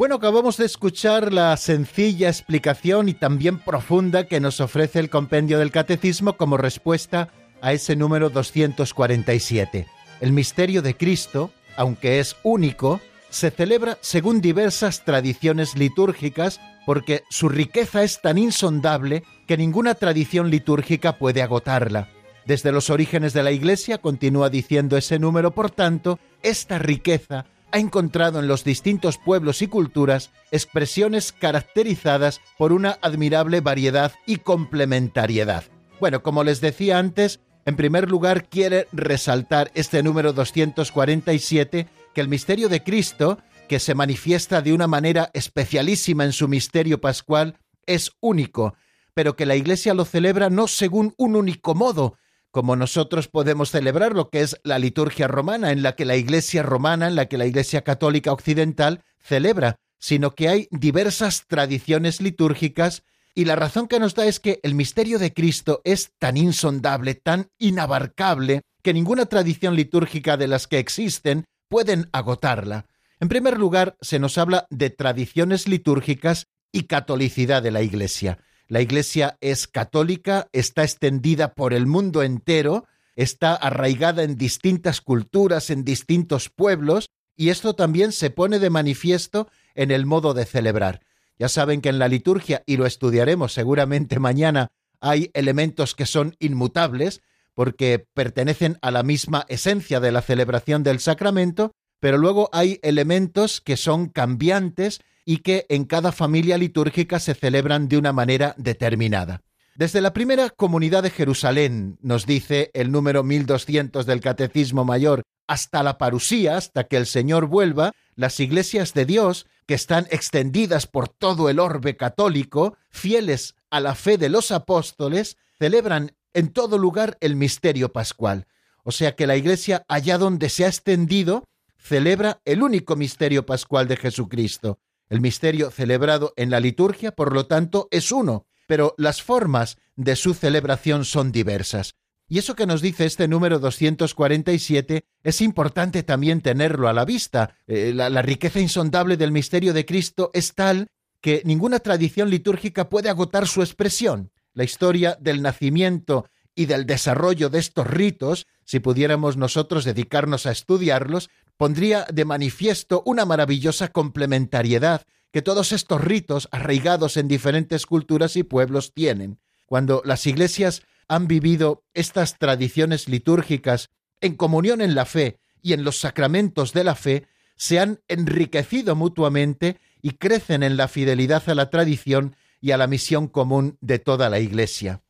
Bueno, acabamos de escuchar la sencilla explicación y también profunda que nos ofrece el compendio del Catecismo como respuesta a ese número 247. El misterio de Cristo, aunque es único, se celebra según diversas tradiciones litúrgicas porque su riqueza es tan insondable que ninguna tradición litúrgica puede agotarla. Desde los orígenes de la Iglesia, continúa diciendo ese número, por tanto, esta riqueza ha encontrado en los distintos pueblos y culturas expresiones caracterizadas por una admirable variedad y complementariedad. Bueno, como les decía antes, en primer lugar quiere resaltar este número 247, que el misterio de Cristo, que se manifiesta de una manera especialísima en su misterio pascual, es único, pero que la Iglesia lo celebra no según un único modo, como nosotros podemos celebrar lo que es la liturgia romana, en la que la Iglesia romana, en la que la Iglesia católica occidental celebra, sino que hay diversas tradiciones litúrgicas y la razón que nos da es que el misterio de Cristo es tan insondable, tan inabarcable, que ninguna tradición litúrgica de las que existen pueden agotarla. En primer lugar, se nos habla de tradiciones litúrgicas y catolicidad de la Iglesia. La Iglesia es católica, está extendida por el mundo entero, está arraigada en distintas culturas, en distintos pueblos, y esto también se pone de manifiesto en el modo de celebrar. Ya saben que en la liturgia, y lo estudiaremos seguramente mañana, hay elementos que son inmutables, porque pertenecen a la misma esencia de la celebración del sacramento, pero luego hay elementos que son cambiantes y que en cada familia litúrgica se celebran de una manera determinada. Desde la primera comunidad de Jerusalén, nos dice el número 1200 del Catecismo Mayor, hasta la parusía, hasta que el Señor vuelva, las iglesias de Dios, que están extendidas por todo el orbe católico, fieles a la fe de los apóstoles, celebran en todo lugar el misterio pascual. O sea que la iglesia, allá donde se ha extendido, celebra el único misterio pascual de Jesucristo. El misterio celebrado en la liturgia, por lo tanto, es uno, pero las formas de su celebración son diversas. Y eso que nos dice este número 247 es importante también tenerlo a la vista. Eh, la, la riqueza insondable del misterio de Cristo es tal que ninguna tradición litúrgica puede agotar su expresión. La historia del nacimiento y del desarrollo de estos ritos, si pudiéramos nosotros dedicarnos a estudiarlos, pondría de manifiesto una maravillosa complementariedad que todos estos ritos arraigados en diferentes culturas y pueblos tienen. Cuando las iglesias han vivido estas tradiciones litúrgicas en comunión en la fe y en los sacramentos de la fe, se han enriquecido mutuamente y crecen en la fidelidad a la tradición y a la misión común de toda la Iglesia.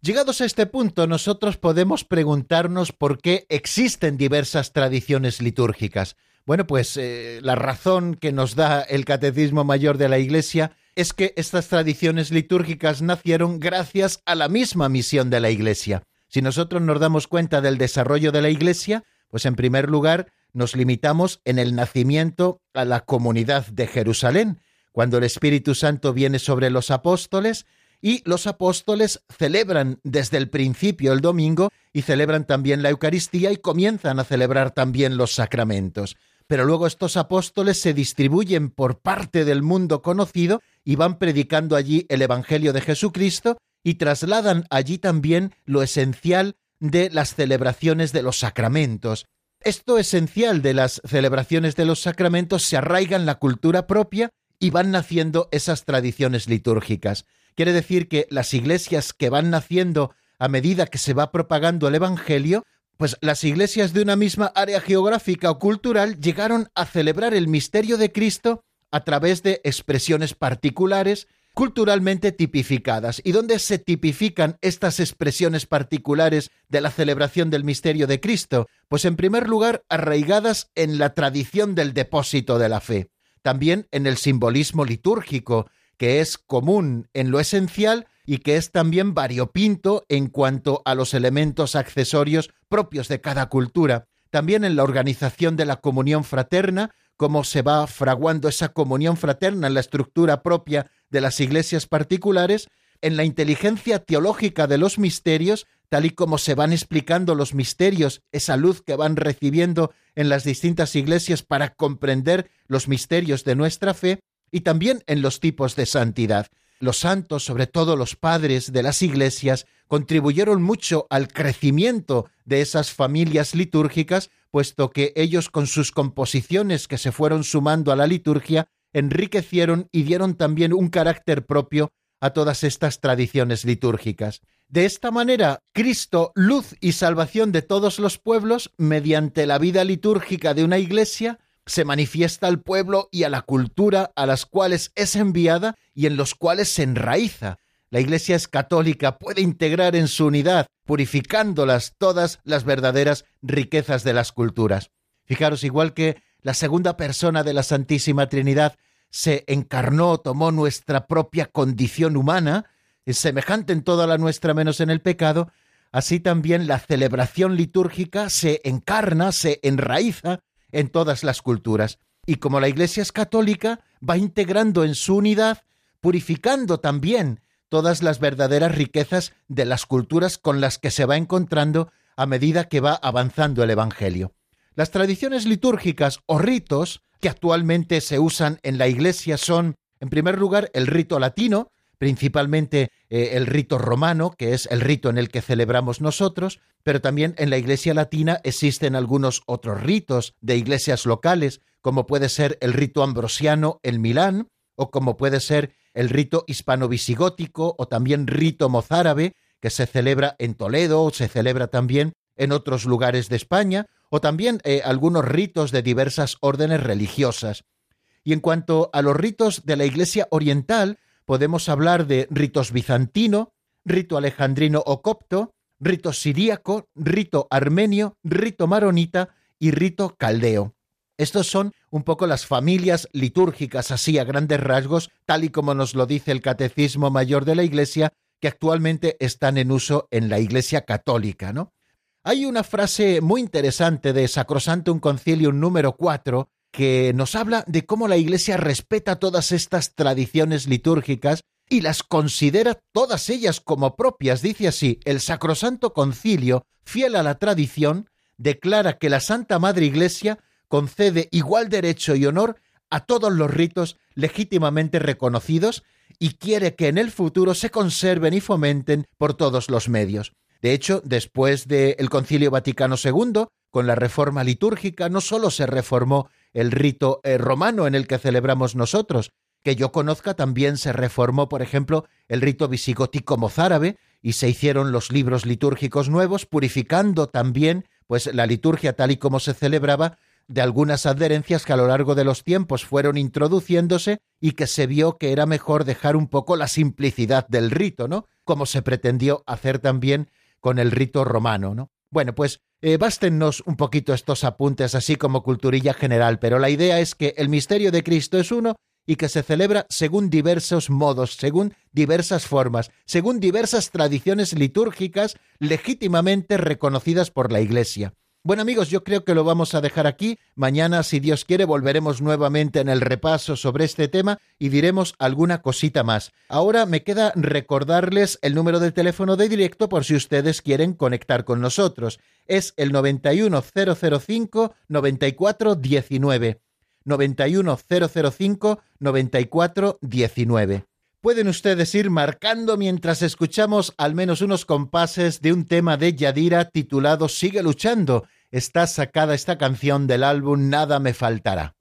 Llegados a este punto, nosotros podemos preguntarnos por qué existen diversas tradiciones litúrgicas. Bueno, pues eh, la razón que nos da el Catecismo Mayor de la Iglesia es que estas tradiciones litúrgicas nacieron gracias a la misma misión de la Iglesia. Si nosotros nos damos cuenta del desarrollo de la Iglesia, pues en primer lugar nos limitamos en el nacimiento a la comunidad de Jerusalén, cuando el Espíritu Santo viene sobre los apóstoles y los apóstoles celebran desde el principio el domingo y celebran también la Eucaristía y comienzan a celebrar también los sacramentos pero luego estos apóstoles se distribuyen por parte del mundo conocido y van predicando allí el Evangelio de Jesucristo y trasladan allí también lo esencial de las celebraciones de los sacramentos. Esto esencial de las celebraciones de los sacramentos se arraiga en la cultura propia y van naciendo esas tradiciones litúrgicas. Quiere decir que las iglesias que van naciendo a medida que se va propagando el Evangelio pues las iglesias de una misma área geográfica o cultural llegaron a celebrar el misterio de Cristo a través de expresiones particulares culturalmente tipificadas. ¿Y dónde se tipifican estas expresiones particulares de la celebración del misterio de Cristo? Pues en primer lugar, arraigadas en la tradición del depósito de la fe, también en el simbolismo litúrgico, que es común en lo esencial y que es también variopinto en cuanto a los elementos accesorios propios de cada cultura. También en la organización de la comunión fraterna, cómo se va fraguando esa comunión fraterna en la estructura propia de las iglesias particulares, en la inteligencia teológica de los misterios, tal y como se van explicando los misterios, esa luz que van recibiendo en las distintas iglesias para comprender los misterios de nuestra fe, y también en los tipos de santidad. Los santos, sobre todo los padres de las iglesias, contribuyeron mucho al crecimiento de esas familias litúrgicas, puesto que ellos con sus composiciones que se fueron sumando a la liturgia, enriquecieron y dieron también un carácter propio a todas estas tradiciones litúrgicas. De esta manera, Cristo, luz y salvación de todos los pueblos, mediante la vida litúrgica de una iglesia, se manifiesta al pueblo y a la cultura a las cuales es enviada y en los cuales se enraiza. La Iglesia es católica, puede integrar en su unidad, purificándolas todas las verdaderas riquezas de las culturas. Fijaros, igual que la segunda persona de la Santísima Trinidad se encarnó, tomó nuestra propia condición humana, es semejante en toda la nuestra menos en el pecado, así también la celebración litúrgica se encarna, se enraiza en todas las culturas. Y como la Iglesia es católica, va integrando en su unidad, purificando también todas las verdaderas riquezas de las culturas con las que se va encontrando a medida que va avanzando el Evangelio. Las tradiciones litúrgicas o ritos que actualmente se usan en la Iglesia son, en primer lugar, el rito latino, principalmente eh, el rito romano, que es el rito en el que celebramos nosotros, pero también en la Iglesia latina existen algunos otros ritos de iglesias locales, como puede ser el rito ambrosiano en Milán, o como puede ser el rito hispano-visigótico, o también rito mozárabe, que se celebra en Toledo, o se celebra también en otros lugares de España, o también eh, algunos ritos de diversas órdenes religiosas. Y en cuanto a los ritos de la Iglesia oriental, podemos hablar de ritos bizantino, rito alejandrino o copto, rito siríaco, rito armenio, rito maronita y rito caldeo. Estos son un poco las familias litúrgicas así a grandes rasgos, tal y como nos lo dice el Catecismo Mayor de la Iglesia, que actualmente están en uso en la Iglesia católica, ¿no? Hay una frase muy interesante de Sacrosantum Concilium número 4 que nos habla de cómo la Iglesia respeta todas estas tradiciones litúrgicas y las considera todas ellas como propias. Dice así, el Sacrosanto Concilio, fiel a la tradición, declara que la Santa Madre Iglesia concede igual derecho y honor a todos los ritos legítimamente reconocidos y quiere que en el futuro se conserven y fomenten por todos los medios. De hecho, después del Concilio Vaticano II, con la reforma litúrgica, no solo se reformó el rito eh, romano en el que celebramos nosotros, que yo conozca también se reformó, por ejemplo, el rito visigótico mozárabe y se hicieron los libros litúrgicos nuevos, purificando también pues la liturgia tal y como se celebraba de algunas adherencias que a lo largo de los tiempos fueron introduciéndose y que se vio que era mejor dejar un poco la simplicidad del rito, ¿no? Como se pretendió hacer también con el rito romano, ¿no? Bueno, pues eh, un poquito estos apuntes así como culturilla general, pero la idea es que el misterio de Cristo es uno y que se celebra según diversos modos, según diversas formas, según diversas tradiciones litúrgicas legítimamente reconocidas por la Iglesia. Bueno amigos, yo creo que lo vamos a dejar aquí. Mañana, si Dios quiere, volveremos nuevamente en el repaso sobre este tema y diremos alguna cosita más. Ahora me queda recordarles el número de teléfono de directo por si ustedes quieren conectar con nosotros. Es el 91005 9419. 91005 9419. Pueden ustedes ir marcando mientras escuchamos al menos unos compases de un tema de Yadira titulado Sigue luchando está sacada esta canción del álbum Nada me faltará.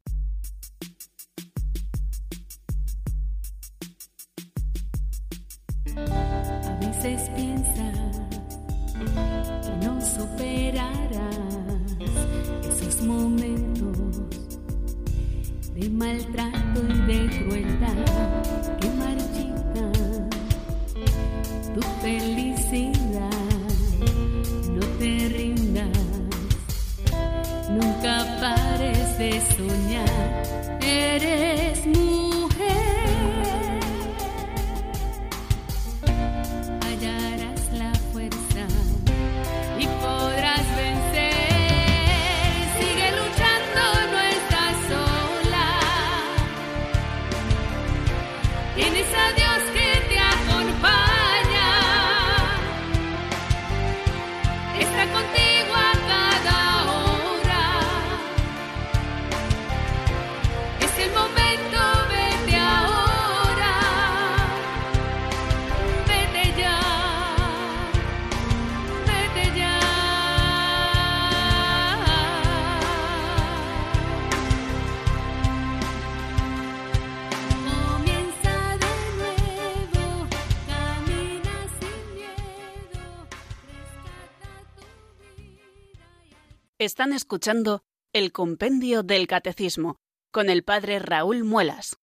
Escuchando el Compendio del Catecismo con el Padre Raúl Muelas.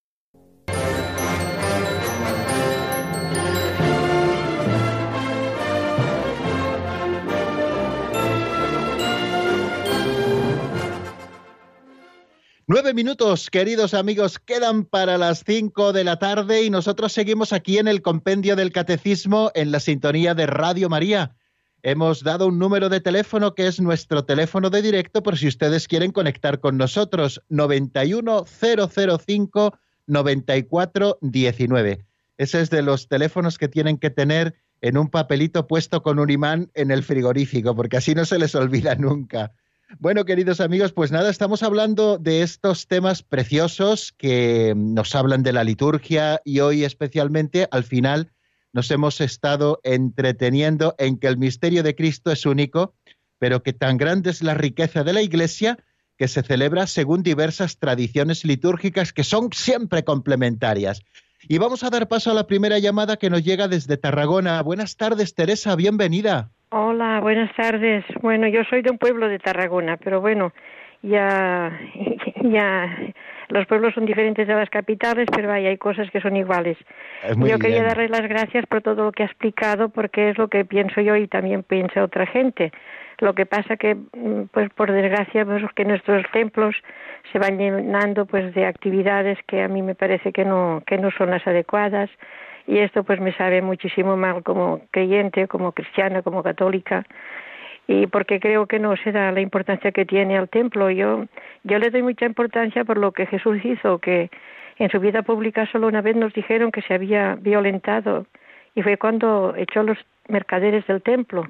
Nueve minutos, queridos amigos, quedan para las cinco de la tarde y nosotros seguimos aquí en el Compendio del Catecismo en la sintonía de Radio María hemos dado un número de teléfono que es nuestro teléfono de directo por si ustedes quieren conectar con nosotros, 91005 9419. Ese es de los teléfonos que tienen que tener en un papelito puesto con un imán en el frigorífico, porque así no se les olvida nunca. Bueno, queridos amigos, pues nada, estamos hablando de estos temas preciosos que nos hablan de la liturgia y hoy especialmente al final nos hemos estado entreteniendo en que el misterio de Cristo es único, pero que tan grande es la riqueza de la Iglesia que se celebra según diversas tradiciones litúrgicas que son siempre complementarias. Y vamos a dar paso a la primera llamada que nos llega desde Tarragona. Buenas tardes, Teresa, bienvenida. Hola, buenas tardes. Bueno, yo soy de un pueblo de Tarragona, pero bueno, ya, ya los pueblos son diferentes de las capitales, pero hay, hay cosas que son iguales. Yo quería darle las gracias por todo lo que ha explicado, porque es lo que pienso yo y también piensa otra gente. Lo que pasa que, mm, pues por desgracia, pues que nuestros templos se van llenando pues de actividades que a mí me parece que no que no son las adecuadas y esto pues me sabe muchísimo mal como creyente, como cristiana, como católica y porque creo que no se da la importancia que tiene al templo. Yo, yo le doy mucha importancia por lo que Jesús hizo, que, En su vida pública solo una vez nos dijeron que se había violentado y fue cuando echó los mercaderes del templo.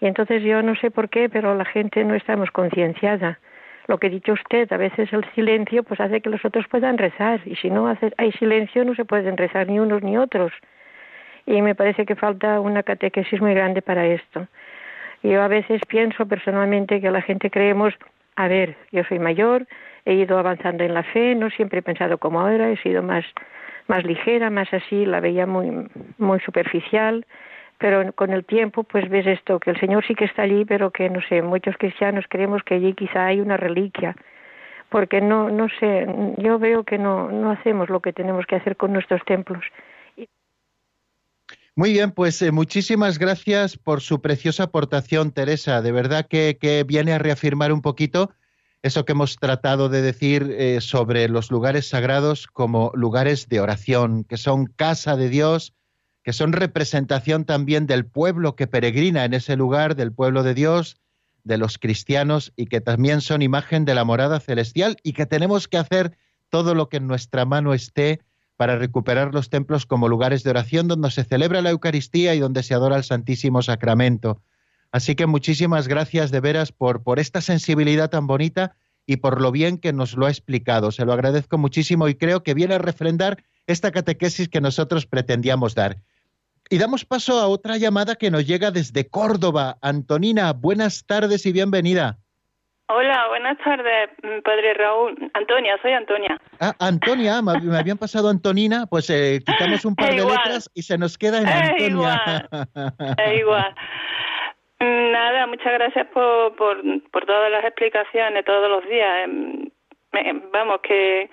Y entonces yo no sé por qué, pero la gente no estamos concienciada. Lo que ha dicho usted, a veces el silencio pues hace que los otros puedan rezar y si no hay silencio no se pueden rezar ni unos ni otros. Y me parece que falta una catequesis muy grande para esto. Yo a veces pienso personalmente que la gente creemos, a ver, yo soy mayor, he ido avanzando en la fe, no siempre he pensado como ahora, he sido más, más ligera, más así, la veía muy, muy superficial, pero con el tiempo pues ves esto, que el Señor sí que está allí, pero que no sé, muchos cristianos creemos que allí quizá hay una reliquia, porque no, no sé, yo veo que no, no hacemos lo que tenemos que hacer con nuestros templos. Muy bien, pues eh, muchísimas gracias por su preciosa aportación, Teresa. De verdad que, viene a reafirmar un poquito eso que hemos tratado de decir eh, sobre los lugares sagrados como lugares de oración, que son casa de Dios, que son representación también del pueblo que peregrina en ese lugar, del pueblo de Dios, de los cristianos, y que también son imagen de la morada celestial, y que tenemos que hacer todo lo que en nuestra mano esté para recuperar los templos como lugares de oración donde se celebra la Eucaristía y donde se adora el Santísimo Sacramento. Así que muchísimas gracias de veras por, por esta sensibilidad tan bonita y por lo bien que nos lo ha explicado. Se lo agradezco muchísimo y creo que viene a refrendar esta catequesis que nosotros pretendíamos dar. Y damos paso a otra llamada que nos llega desde Córdoba. Antonina, buenas tardes y bienvenida. Hola, buenas tardes, mm, padre Raúl. Antonia, soy Antonia. Ah, Antonia, me habían pasado Antonina, pues eh, quitamos un par de letras y se nos queda en Antonia. Igual. igual. Mm, nada, muchas gracias por, por, por todas las explicaciones todos los días. Em, vamos, que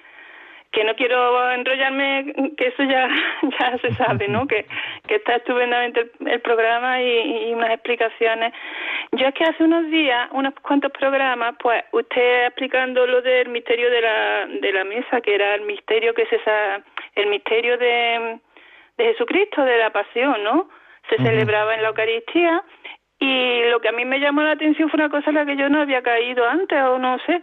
que no quiero enrollarme, que eso ya, ya se sabe, ¿no? que, que está estupendamente el, programa y, unas explicaciones. Yo es que hace unos días, unos cuantos programas, pues usted explicando lo del misterio de la, de la mesa, que era el misterio que esa, el misterio de, de Jesucristo, de la pasión, ¿no? Se celebraba en la Eucaristía y lo que a mí me llamó la atención fue una cosa en la que yo no había caído antes o no sé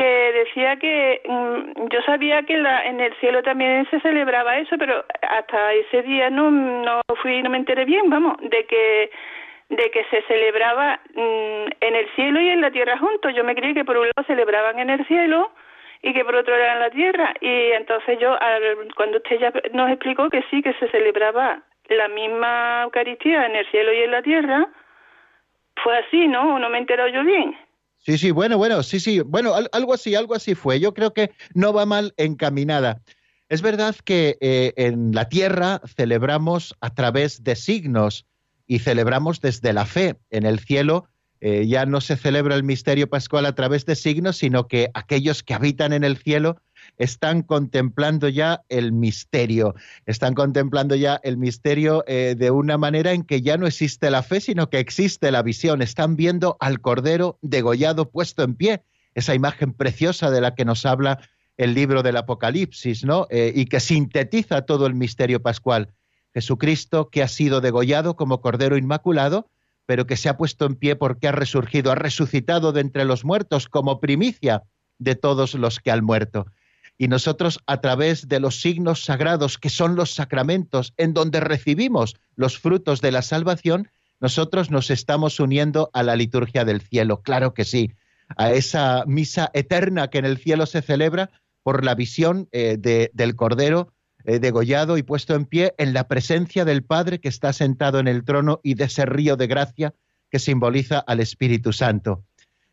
que decía que mm, yo sabía que la, en el cielo también se celebraba eso, pero hasta ese día no, no fui, no me enteré bien, vamos, de que de que se celebraba mm, en el cielo y en la tierra juntos. Yo me creí que por un lado celebraban en el cielo y que por otro era en la tierra. Y entonces yo, cuando usted ya nos explicó que sí, que se celebraba la misma Eucaristía en el cielo y en la tierra, fue así, ¿no? no me he enterado yo bien? Sí, sí, bueno, bueno, sí, sí, bueno, algo así, algo así fue. Yo creo que no va mal encaminada. Es verdad que eh, en la tierra celebramos a través de signos y celebramos desde la fe. En el cielo eh, ya no se celebra el misterio pascual a través de signos, sino que aquellos que habitan en el cielo están contemplando ya el misterio, están contemplando ya el misterio eh, de una manera en que ya no existe la fe, sino que existe la visión. Están viendo al Cordero degollado puesto en pie, esa imagen preciosa de la que nos habla el libro del Apocalipsis, ¿no? Eh, y que sintetiza todo el misterio pascual. Jesucristo que ha sido degollado como Cordero Inmaculado, pero que se ha puesto en pie porque ha resurgido, ha resucitado de entre los muertos como primicia de todos los que han muerto. Y nosotros a través de los signos sagrados, que son los sacramentos, en donde recibimos los frutos de la salvación, nosotros nos estamos uniendo a la liturgia del cielo, claro que sí, a esa misa eterna que en el cielo se celebra por la visión eh, del Cordero eh, degollado y puesto en pie en la presencia del Padre que está sentado en el trono y de ese río de gracia que simboliza al Espíritu Santo.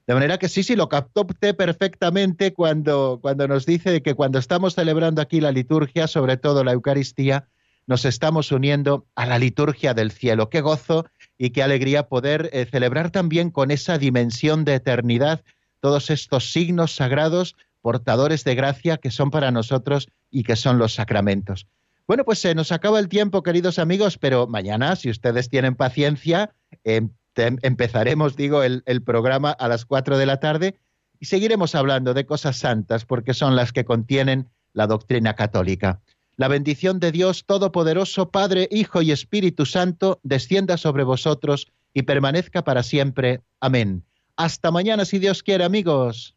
De manera que sí, sí, lo captó perfectamente cuando, cuando nos dice que cuando estamos celebrando aquí la liturgia, sobre todo la Eucaristía, nos estamos uniendo a la liturgia del cielo. Qué gozo y qué alegría poder eh, celebrar también con esa dimensión de eternidad todos estos signos sagrados, portadores de gracia que son para nosotros y que son los sacramentos. Bueno, pues se nos acaba el tiempo, queridos amigos, pero mañana, si ustedes tienen paciencia, em, empezaremos, digo, el, el programa a las 4 de la tarde y seguiremos hablando de cosas santas porque son las que contienen la doctrina católica. La bendición de Dios Todopoderoso, Padre, Hijo y Espíritu Santo, descienda sobre vosotros y permanezca para siempre. Amén. Hasta mañana, si Dios quiere, amigos.